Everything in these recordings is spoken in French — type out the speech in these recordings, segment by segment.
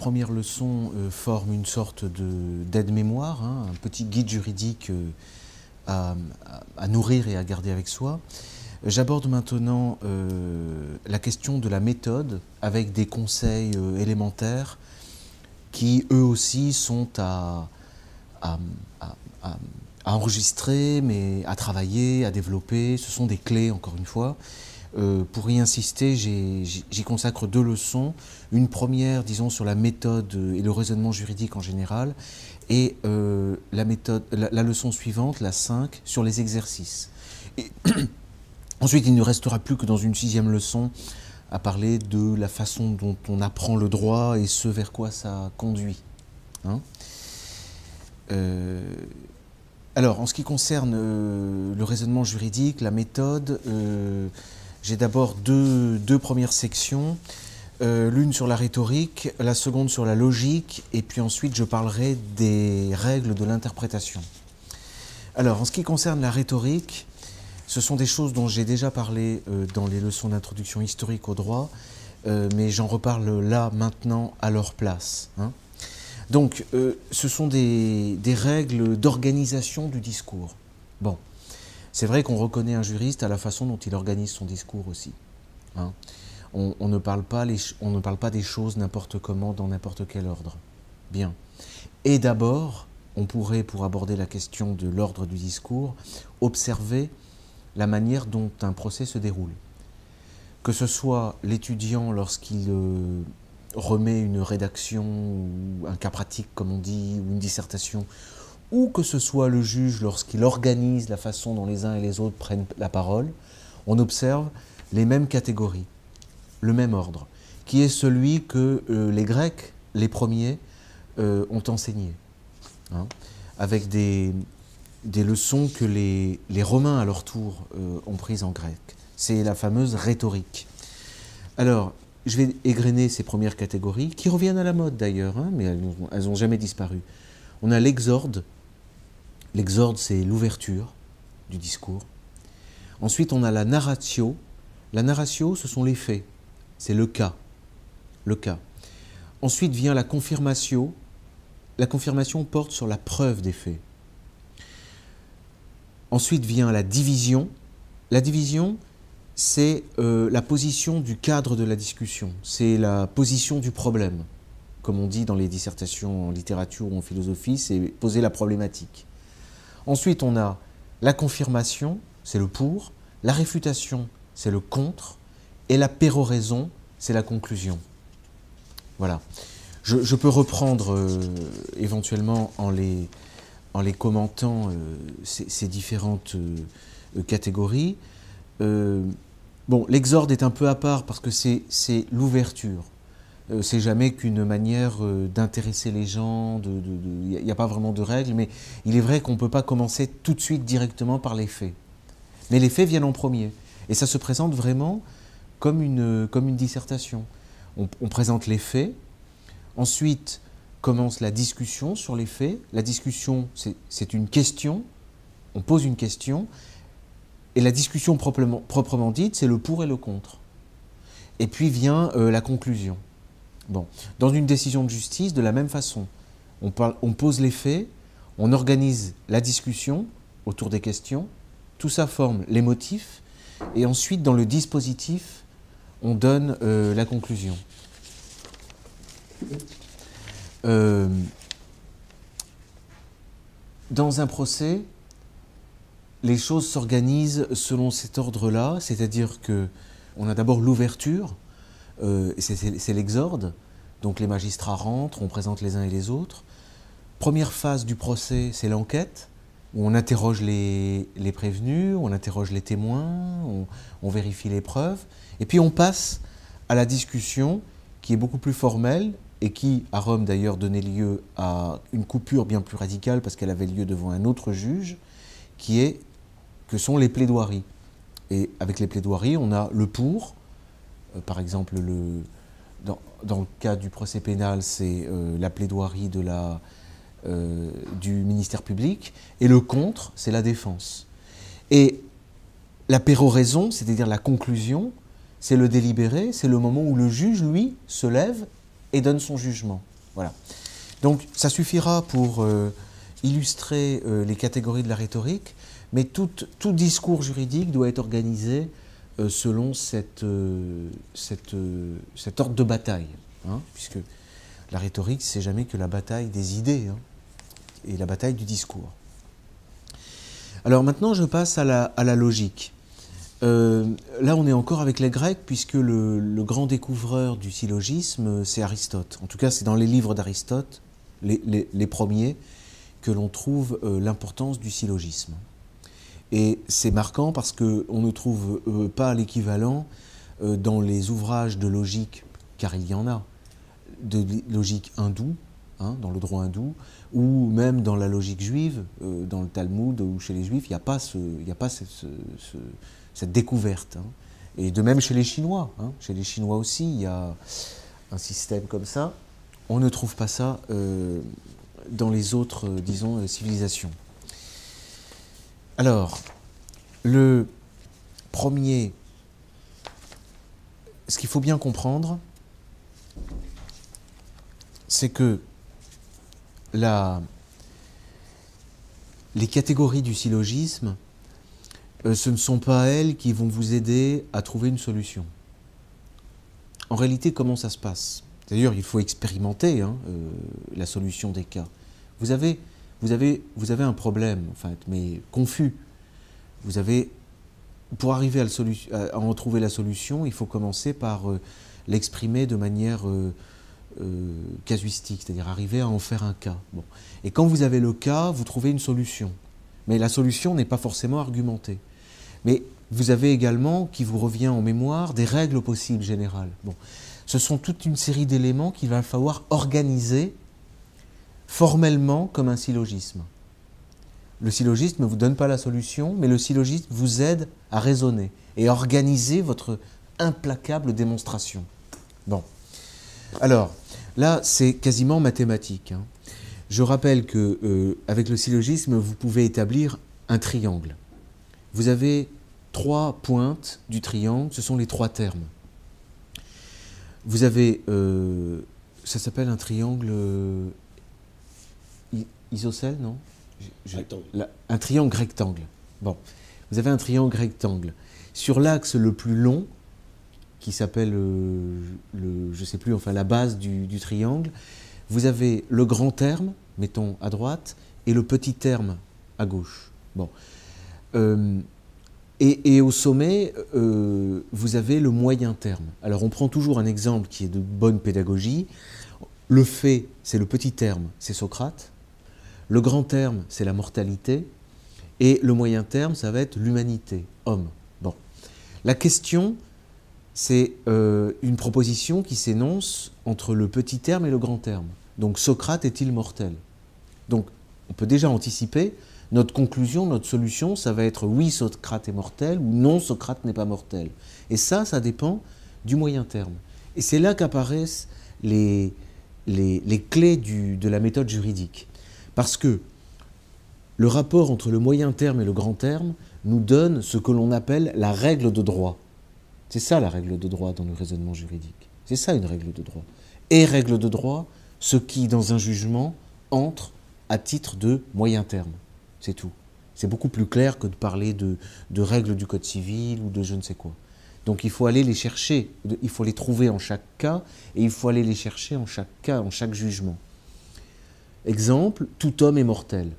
premières leçons euh, forment une sorte de- d'aide-mémoire, hein, un petit guide juridique euh, à, nourrir et à garder avec soi. J'aborde maintenant euh, la question de la méthode avec des conseils euh, élémentaires qui, eux aussi, sont à- à enregistrer, mais à travailler, à développer. Ce sont des clés, encore une fois. Euh, pour y insister, j'y consacre deux leçons. Une première, disons, sur la méthode et le raisonnement juridique en général, et euh, la, méthode, la, leçon suivante, la 5, sur les exercices. Ensuite, il ne restera plus que dans une sixième leçon à parler de la façon dont on apprend le droit et ce vers quoi ça conduit. Hein Euh, alors, en ce qui concerne euh, le raisonnement juridique, la méthode, euh, j'ai d'abord deux, deux premières sections. Euh, L'une sur la rhétorique, la seconde sur la logique, et puis ensuite je parlerai des règles de l'interprétation. Alors, en ce qui concerne la rhétorique, ce sont des choses dont j'ai déjà parlé euh, dans les leçons d'introduction historique au droit, euh, mais j'en reparle là, maintenant, à leur place. hein. Donc, ce sont des, des règles d'organisation du discours. Bon, c'est vrai qu'on reconnaît un juriste à la façon dont il organise son discours aussi. hein. On, ne parle pas les on ne parle pas des choses n'importe comment, dans n'importe quel ordre. Bien. Et d'abord, on pourrait, pour aborder la question de l'ordre du discours, observer la manière dont un procès se déroule. Que ce soit l'étudiant lorsqu'il euh, remet une rédaction ou un cas pratique, comme on dit, ou une dissertation, ou que ce soit le juge lorsqu'il organise la façon dont les uns et les autres prennent la parole, on observe les mêmes catégories, le même ordre, qui est celui que euh, les Grecs, les premiers, euh, ont enseigné, hein, avec des, des leçons que les, les Romains, à leur tour, euh, ont prises en grec. C'est la fameuse rhétorique. Alors, je vais égrener ces premières catégories, qui reviennent à la mode d'ailleurs, hein, mais elles n'ont jamais disparu. On a l'exorde. L'exorde, c'est l'ouverture du discours. Ensuite, on a la narratio. La narratio, ce sont les faits. C'est le cas. Le cas. Ensuite vient la confirmatio. La confirmation porte sur la preuve des faits. Ensuite vient la division. La division, c'est euh, la position du cadre de la discussion. C'est la position du problème. Comme on dit dans les dissertations en littérature ou en philosophie, c'est poser la problématique. Ensuite, on a la confirmation, c'est le pour. La réfutation, c'est le contre. Et la péroraison, c'est la conclusion. Voilà. Je, peux reprendre euh, éventuellement en les, en les commentant euh, ces, différentes euh, catégories. Bon, l'exorde est un peu à part parce que c'est l'ouverture. Euh, c'est jamais qu'une manière euh, d'intéresser les gens. Il n'y a, pas vraiment de règles, mais il est vrai qu'on ne peut pas commencer tout de suite directement par les faits. Mais les faits viennent en premier. Et ça se présente vraiment comme une, comme une dissertation. On, présente les faits, ensuite commence la discussion sur les faits. La discussion, c'est une question, on pose une question, et la discussion proprement, dite, c'est le pour et le contre. Et puis vient euh, la conclusion. Dans une décision de justice, de la même façon, on pose les faits, on organise la discussion autour des questions, tout ça forme les motifs, et ensuite dans le dispositif, on donne euh, la conclusion. Euh, dans un procès, les choses s'organisent selon cet ordre-là, c'est-à-dire que on a d'abord l'ouverture, euh, c'est l'exorde, donc les magistrats rentrent, on présente les uns et les autres. Première phase du procès, c'est l'enquête, où on interroge les, prévenus, on interroge les témoins, on, on, vérifie les preuves, et puis on passe à la discussion qui est beaucoup plus formelle et qui, à Rome d'ailleurs, donnait lieu à une coupure bien plus radicale parce qu'elle avait lieu devant un autre juge, qui est que sont les plaidoiries. Et avec les plaidoiries, on a le pour, par exemple le, dans, le cas du procès pénal, c'est la plaidoirie la, du ministère public, et le contre, c'est la défense. Et la péroraison, c'est-à-dire la conclusion, c'est le délibéré, c'est le moment où le juge, lui, se lève et donne son jugement. Voilà. Donc ça suffira pour euh, illustrer euh, les catégories de la rhétorique, mais tout, discours juridique doit être organisé euh, selon cette, cette, cet ordre de bataille, hein, puisque la rhétorique, c'est jamais que la bataille des idées hein, et la bataille du discours. Alors maintenant, je passe à la, à la logique. Euh, là, on est encore avec les Grecs, puisque le, grand découvreur du syllogisme, c'est Aristote. En tout cas, c'est dans les livres d'Aristote, les, premiers, que l'on trouve euh, l'importance du syllogisme. Et c'est marquant parce qu'on ne trouve euh, pas l'équivalent dans les ouvrages de logique, car il y en a, de logique hindoue, hein, dans le droit hindou, ou même dans la logique juive, dans le Talmud ou chez les juifs, il n'y a pas, ce, a pas ce cette découverte. Hein. Et de même chez les Chinois. Hein. Chez les Chinois aussi, il y a un système comme ça. On ne trouve pas ça euh, dans les autres, euh, disons, euh, civilisations. Alors, le premier, ce qu'il faut bien comprendre, c'est que les catégories du syllogisme euh, ce ne sont pas elles qui vont vous aider à trouver une solution. En réalité, comment ça se passe? D'ailleurs, il faut expérimenter hein, euh, la solution des cas. Vous avez, vous, avez, vous avez un problème, en fait, mais confus. Vous avez, pour arriver à, en trouver la solution, il faut commencer par euh, l'exprimer de manière casuistique, c'est-à-dire arriver à en faire un cas. Bon. Et quand vous avez le cas, vous trouvez une solution. Mais la solution n'est pas forcément argumentée. Mais vous avez également, qui vous revient en mémoire, des règles possibles générales. Bon. Ce sont toute une série d'éléments qu'il va falloir organiser formellement comme un syllogisme. Le syllogisme ne vous donne pas la solution, mais le syllogisme vous aide à raisonner et à organiser votre implacable démonstration. Bon. Alors, là, c'est quasiment mathématique. Hein. Je rappelle que euh, avec le syllogisme, vous pouvez établir un triangle vous avez trois pointes du triangle, ce sont les trois termes. Vous avez, euh, ça s'appelle un triangle euh, isocèle, non? Un triangle rectangle. Bon, vous avez un triangle rectangle. Sur l'axe le plus long, qui s'appelle, euh, le, je ne sais plus, enfin la base du, du, triangle, vous avez le grand terme, mettons à droite, et le petit terme à gauche. Bon, euh, et, au sommet, euh, vous avez le moyen terme. Alors on prend toujours un exemple qui est de bonne pédagogie. Le fait, c'est le petit terme, c'est Socrate. Le grand terme, c'est la mortalité. Et le moyen terme, ça va être l'humanité, homme. Bon. La question, c'est euh, une proposition qui s'énonce entre le petit terme et le grand terme. Donc Socrate est-il mortel? Donc on peut déjà anticiper notre conclusion, notre solution, ça va être oui, Socrate est mortel ou non, Socrate n'est pas mortel. Et ça, ça dépend du moyen terme. Et c'est là qu'apparaissent les, les, clés de la méthode juridique. Parce que le rapport entre le moyen terme et le grand terme nous donne ce que l'on appelle la règle de droit. C'est ça la règle de droit dans le raisonnement juridique. C'est ça une règle de droit. Et règle de droit, ce qui, dans un jugement, entre à titre de moyen terme. C'est tout. C'est beaucoup plus clair que de parler de, règles du code civil ou de je ne sais quoi. Donc il faut aller les chercher, il faut les trouver en chaque cas et il faut aller les chercher en chaque cas, en chaque jugement. Exemple, tout homme est mortel.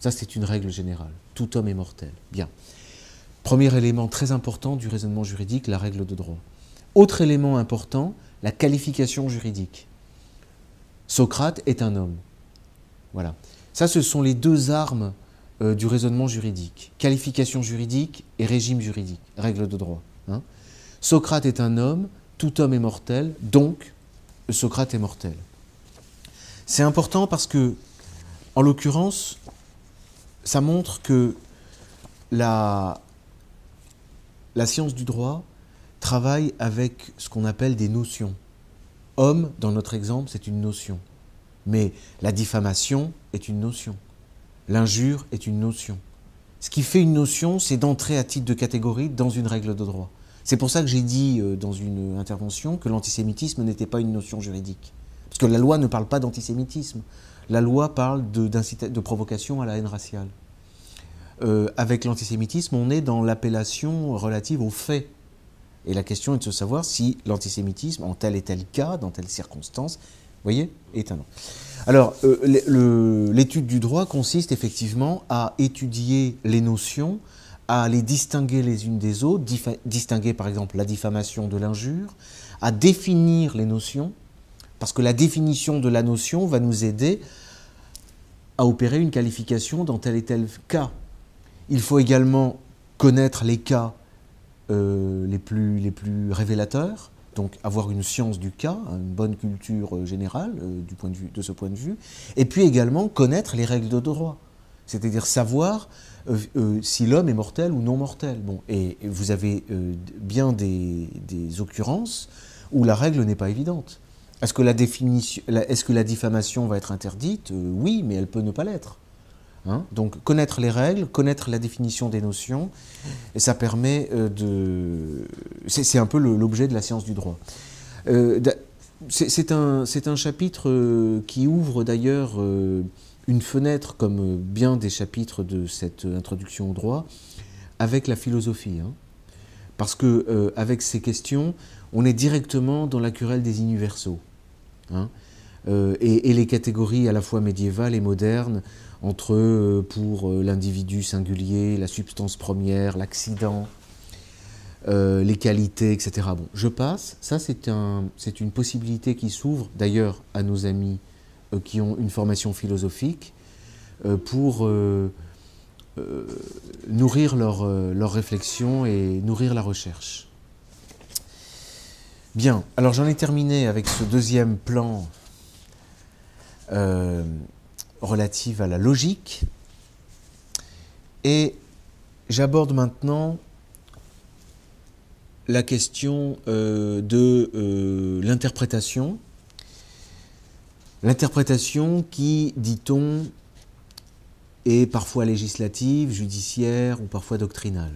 Ça c'est une règle générale. Tout homme est mortel. Bien. Premier élément très important du raisonnement juridique, la règle de droit. Autre élément important, la qualification juridique. Socrate est un homme. Voilà. Ça, ce sont les deux armes euh, du raisonnement juridique. Qualification juridique et régime juridique, règle de droit. Hein. Socrate est un homme, tout homme est mortel, donc Socrate est mortel. C'est important parce que, en l'occurrence, ça montre que la, science du droit travaille avec ce qu'on appelle des notions. Homme, dans notre exemple, c'est une notion. Mais la diffamation est une notion. L'injure est une notion. Ce qui fait une notion, c'est d'entrer à titre de catégorie dans une règle de droit. C'est pour ça que j'ai dit euh, dans une intervention que l'antisémitisme n'était pas une notion juridique. Parce que la loi ne parle pas d'antisémitisme. La loi parle de, provocation à la haine raciale. Euh, avec l'antisémitisme, on est dans l'appellation relative aux faits. Et la question est de se savoir si l'antisémitisme, en tel et tel cas, dans telle circonstance, voyez, est un. Alors, euh, l'étude du droit consiste effectivement à étudier les notions, à les distinguer les unes des autres, distinguer par exemple la diffamation de l'injure, à définir les notions, parce que la définition de la notion va nous aider à opérer une qualification dans tel et tel cas. Il faut également connaître les cas euh, les, plus, révélateurs, donc avoir une science du cas, une bonne culture euh, générale euh, du point de, vue, de ce point de vue, et puis également connaître les règles de droit, c'est-à-dire savoir si l'homme est mortel ou non mortel. Bon, et, vous avez bien des, occurrences où la règle n'est pas évidente. Est-ce que la, définition, est-ce que la diffamation va être interdite? Oui, mais elle peut ne pas l'être. Hein. Donc connaître les règles, connaître la définition des notions, ça permet euh, de... C'est un peu l'objet de la science du droit. Euh, c'est un, chapitre euh, qui ouvre d'ailleurs une fenêtre, comme bien des chapitres de cette introduction au droit, avec la philosophie. Hein. Parce que avec ces questions, on est directement dans la querelle des universaux. Hein. et, et, les catégories à la fois médiévales et modernes entre, euh, pour euh, l'individu singulier, la substance première, l'accident, euh, les qualités, etc. Bon, je passe. Ça, c'est un, une possibilité qui s'ouvre d'ailleurs à nos amis qui ont une formation philosophique pour nourrir leur, réflexion et nourrir la recherche. Bien, alors j'en ai terminé avec ce deuxième plan relative à la logique. Et j'aborde maintenant la question euh, de euh, l'interprétation. L'interprétation qui, dit-on, est parfois législative, judiciaire ou parfois doctrinale.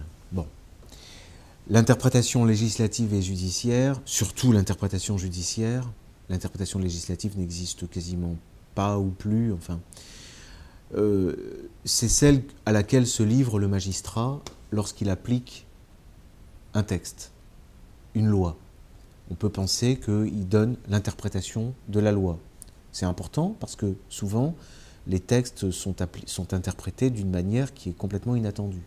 L'interprétation législative et judiciaire, surtout l'interprétation judiciaire, l'interprétation législative n'existe quasiment pas ou plus, enfin, euh, c'est celle à laquelle se livre le magistrat lorsqu'il applique un texte, une loi. On peut penser qu'il donne l'interprétation de la loi. C'est important parce que souvent, les textes sont interprétés d'une manière qui est complètement inattendue.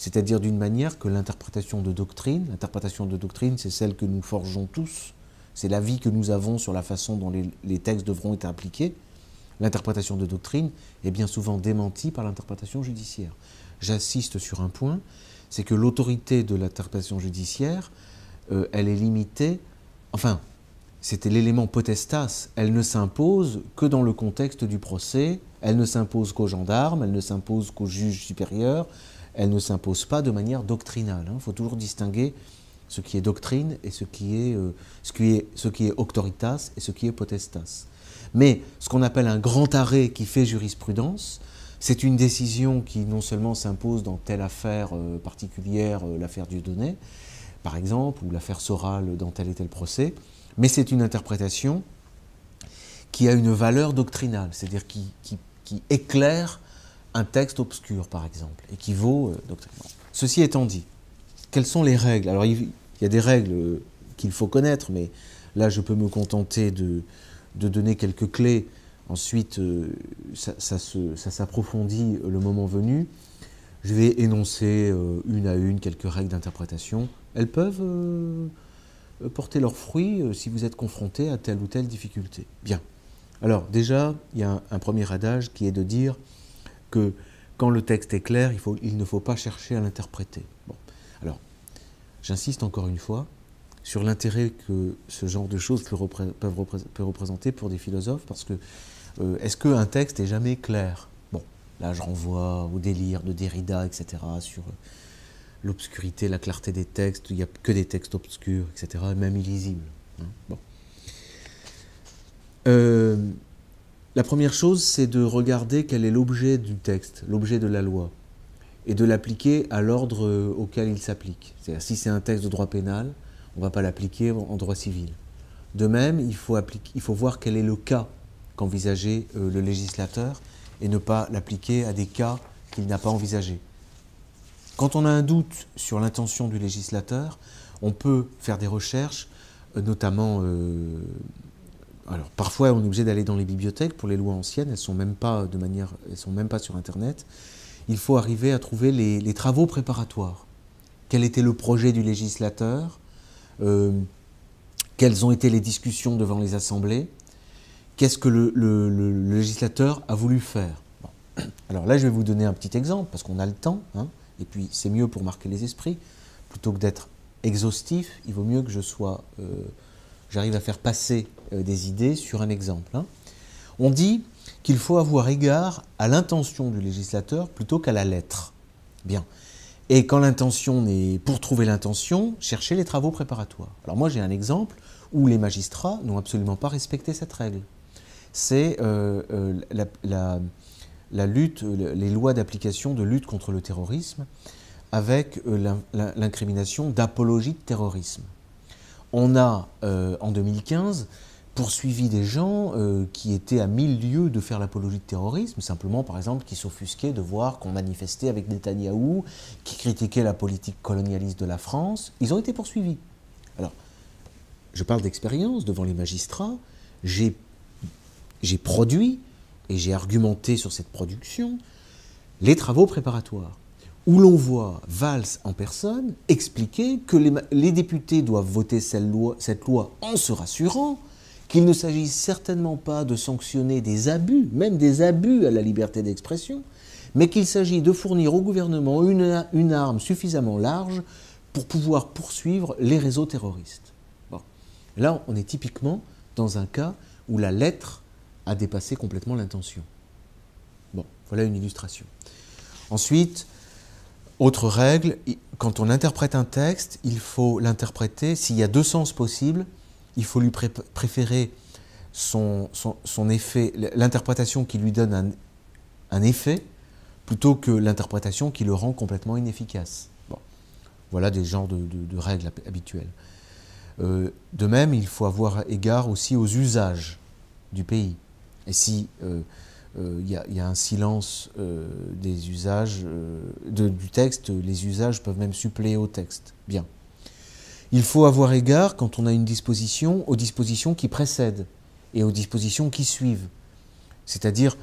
C'est-à-dire d'une manière que l'interprétation de doctrine, l'interprétation de doctrine, c'est celle que nous forgeons tous, c'est l'avis que nous avons sur la façon dont les textes devront être appliqués, l'interprétation de doctrine est bien souvent démentie par l'interprétation judiciaire. J'assiste sur un point, c'est que l'autorité de l'interprétation judiciaire, euh, elle est limitée, enfin, c'était l'élément potestas, elle ne s'impose que dans le contexte du procès, elle ne s'impose qu'aux gendarmes, elle ne s'impose qu'aux juges supérieurs, elle ne s'impose pas de manière doctrinale. Il hein. faut toujours distinguer ce qui est doctrine et ce qui est, euh, ce qui est, et ce qui est potestas. Mais ce qu'on appelle un grand arrêt qui fait jurisprudence, c'est une décision qui non seulement s'impose dans telle affaire euh, particulière, euh, l'affaire Dieudonné, par exemple, ou l'affaire Soral dans tel et tel procès, mais c'est une interprétation qui a une valeur doctrinale, c'est-à-dire qui, éclaire un texte obscur, par exemple, et qui vaut euh. Ceci étant dit, quelles sont les règles? Alors, il y a des règles qu'il faut connaître, mais là, je peux me contenter de, donner quelques clés. Ensuite, euh, ça, s'approfondit le moment venu. Je vais énoncer euh, une à une quelques règles d'interprétation. Elles peuvent euh, porter leurs fruits si vous êtes confronté à telle ou telle difficulté. Bien. Alors déjà, il y a un, premier adage qui est de dire que quand le texte est clair, il, ne faut pas chercher à l'interpréter. Bon. Alors, j'insiste encore une fois, sur l'intérêt que ce genre de choses peut, représenter pour des philosophes, parce que euh, est-ce qu'un texte est jamais clair? Bon, là je renvoie au délire de Derrida, etc., sur euh, l'obscurité, la clarté des textes, il n'y a que des textes obscurs, etc., même illisibles. Hein. bon. Euh, la première chose, c'est de regarder quel est l'objet du texte, l'objet de la loi, et de l'appliquer à l'ordre euh, auquel il s'applique. C'est-à-dire, si c'est un texte de droit pénal, on ne va pas l'appliquer en droit civil. De même, il faut, voir quel est le cas qu'envisageait euh, le législateur et ne pas l'appliquer à des cas qu'il n'a pas envisagés. Quand on a un doute sur l'intention du législateur, on peut faire des recherches, euh, notamment. Alors parfois, on est obligé d'aller dans les bibliothèques pour les lois anciennes. Elles sont même pas de manière, elles sont même pas sur Internet. Il faut arriver à trouver les, travaux préparatoires. Quel était le projet du législateur Quelles ont été les discussions devant les assemblées qu'est-ce que le, législateur a voulu faire Alors là, je vais vous donner un petit exemple, parce qu'on a le temps, hein, et puis c'est mieux pour marquer les esprits. Plutôt que d'être exhaustif, il vaut mieux que je sois, euh, j'arrive à faire passer euh, des idées sur un exemple. Hein. On dit qu'il faut avoir égard à l'intention du législateur plutôt qu'à la lettre. Bien. Et quand l'intention n'est, pour trouver l'intention, chercher les travaux préparatoires. Alors moi j'ai un exemple où les magistrats n'ont absolument pas respecté cette règle c'est euh, euh, la, lutte, les lois d'application de lutte contre le terrorisme avec l'incrimination d'apologie de terrorisme. On a, en 2015, poursuivi des gens qui étaient à mille lieues de faire l'apologie de terrorisme, simplement par exemple qui s'offusquaient de voir qu'on manifestait avec Netanyahou, qui critiquaient la politique colonialiste de la France. Ils ont été poursuivis. Alors, je parle d'expérience devant les magistrats. J'ai produit et j'ai argumenté sur cette production les travaux préparatoires, où l'on voit Valls en personne expliquer que les, députés doivent voter cette loi, cette loi en se rassurant qu'il ne s'agit certainement pas de sanctionner des abus, même des abus à la liberté d'expression, mais qu'il s'agit de fournir au gouvernement une, une, arme suffisamment large pour pouvoir poursuivre les réseaux terroristes. Bon. Là, on est typiquement dans un cas où la lettre a dépassé complètement l'intention. Bon, voilà une illustration. Ensuite, autre règle, quand on interprète un texte, il faut l'interpréter, s'il y a deux sens possibles, il faut lui préférer son, effet, l'interprétation qui lui donne un, effet, plutôt que l'interprétation qui le rend complètement inefficace. Voilà des genres de, règles habituelles. Euh, de même, il faut avoir égard aussi aux usages du pays. Et si euh, euh, y, a un silence euh, des usages du texte, les usages peuvent même suppléer au texte. Bien. Il faut avoir égard, quand on a une disposition, aux dispositions qui précèdent et aux dispositions qui suivent. C'est-à-dire,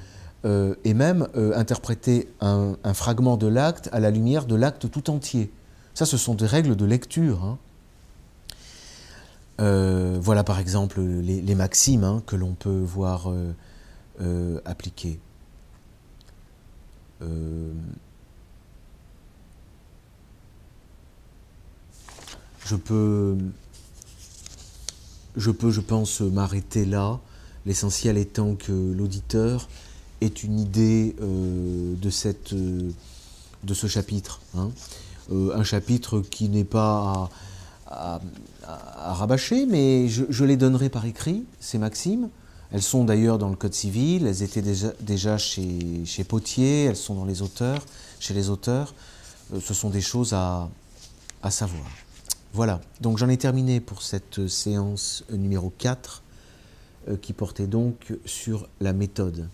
et même interpréter un, fragment de l'acte à la lumière de l'acte tout entier. Ça, ce sont des règles de lecture. Hein. voilà par exemple les, maximes hein, que l'on peut voir euh, appliquer. Euh, je peux, je peux, je pense, m'arrêter là. L'essentiel étant que l'auditeur ait une idée euh, de, cette, de ce chapitre. Hein. un chapitre qui n'est pas à, rabâcher, mais je, je, les donnerai par écrit, ces maximes. Elles sont d'ailleurs dans le Code civil, elles étaient déjà, déjà chez, chez, Potier, elles sont dans les auteurs, chez les auteurs. Euh, ce sont des choses à, à savoir. Voilà, donc j'en ai terminé pour cette séance numéro 4 euh, qui portait donc sur la méthode.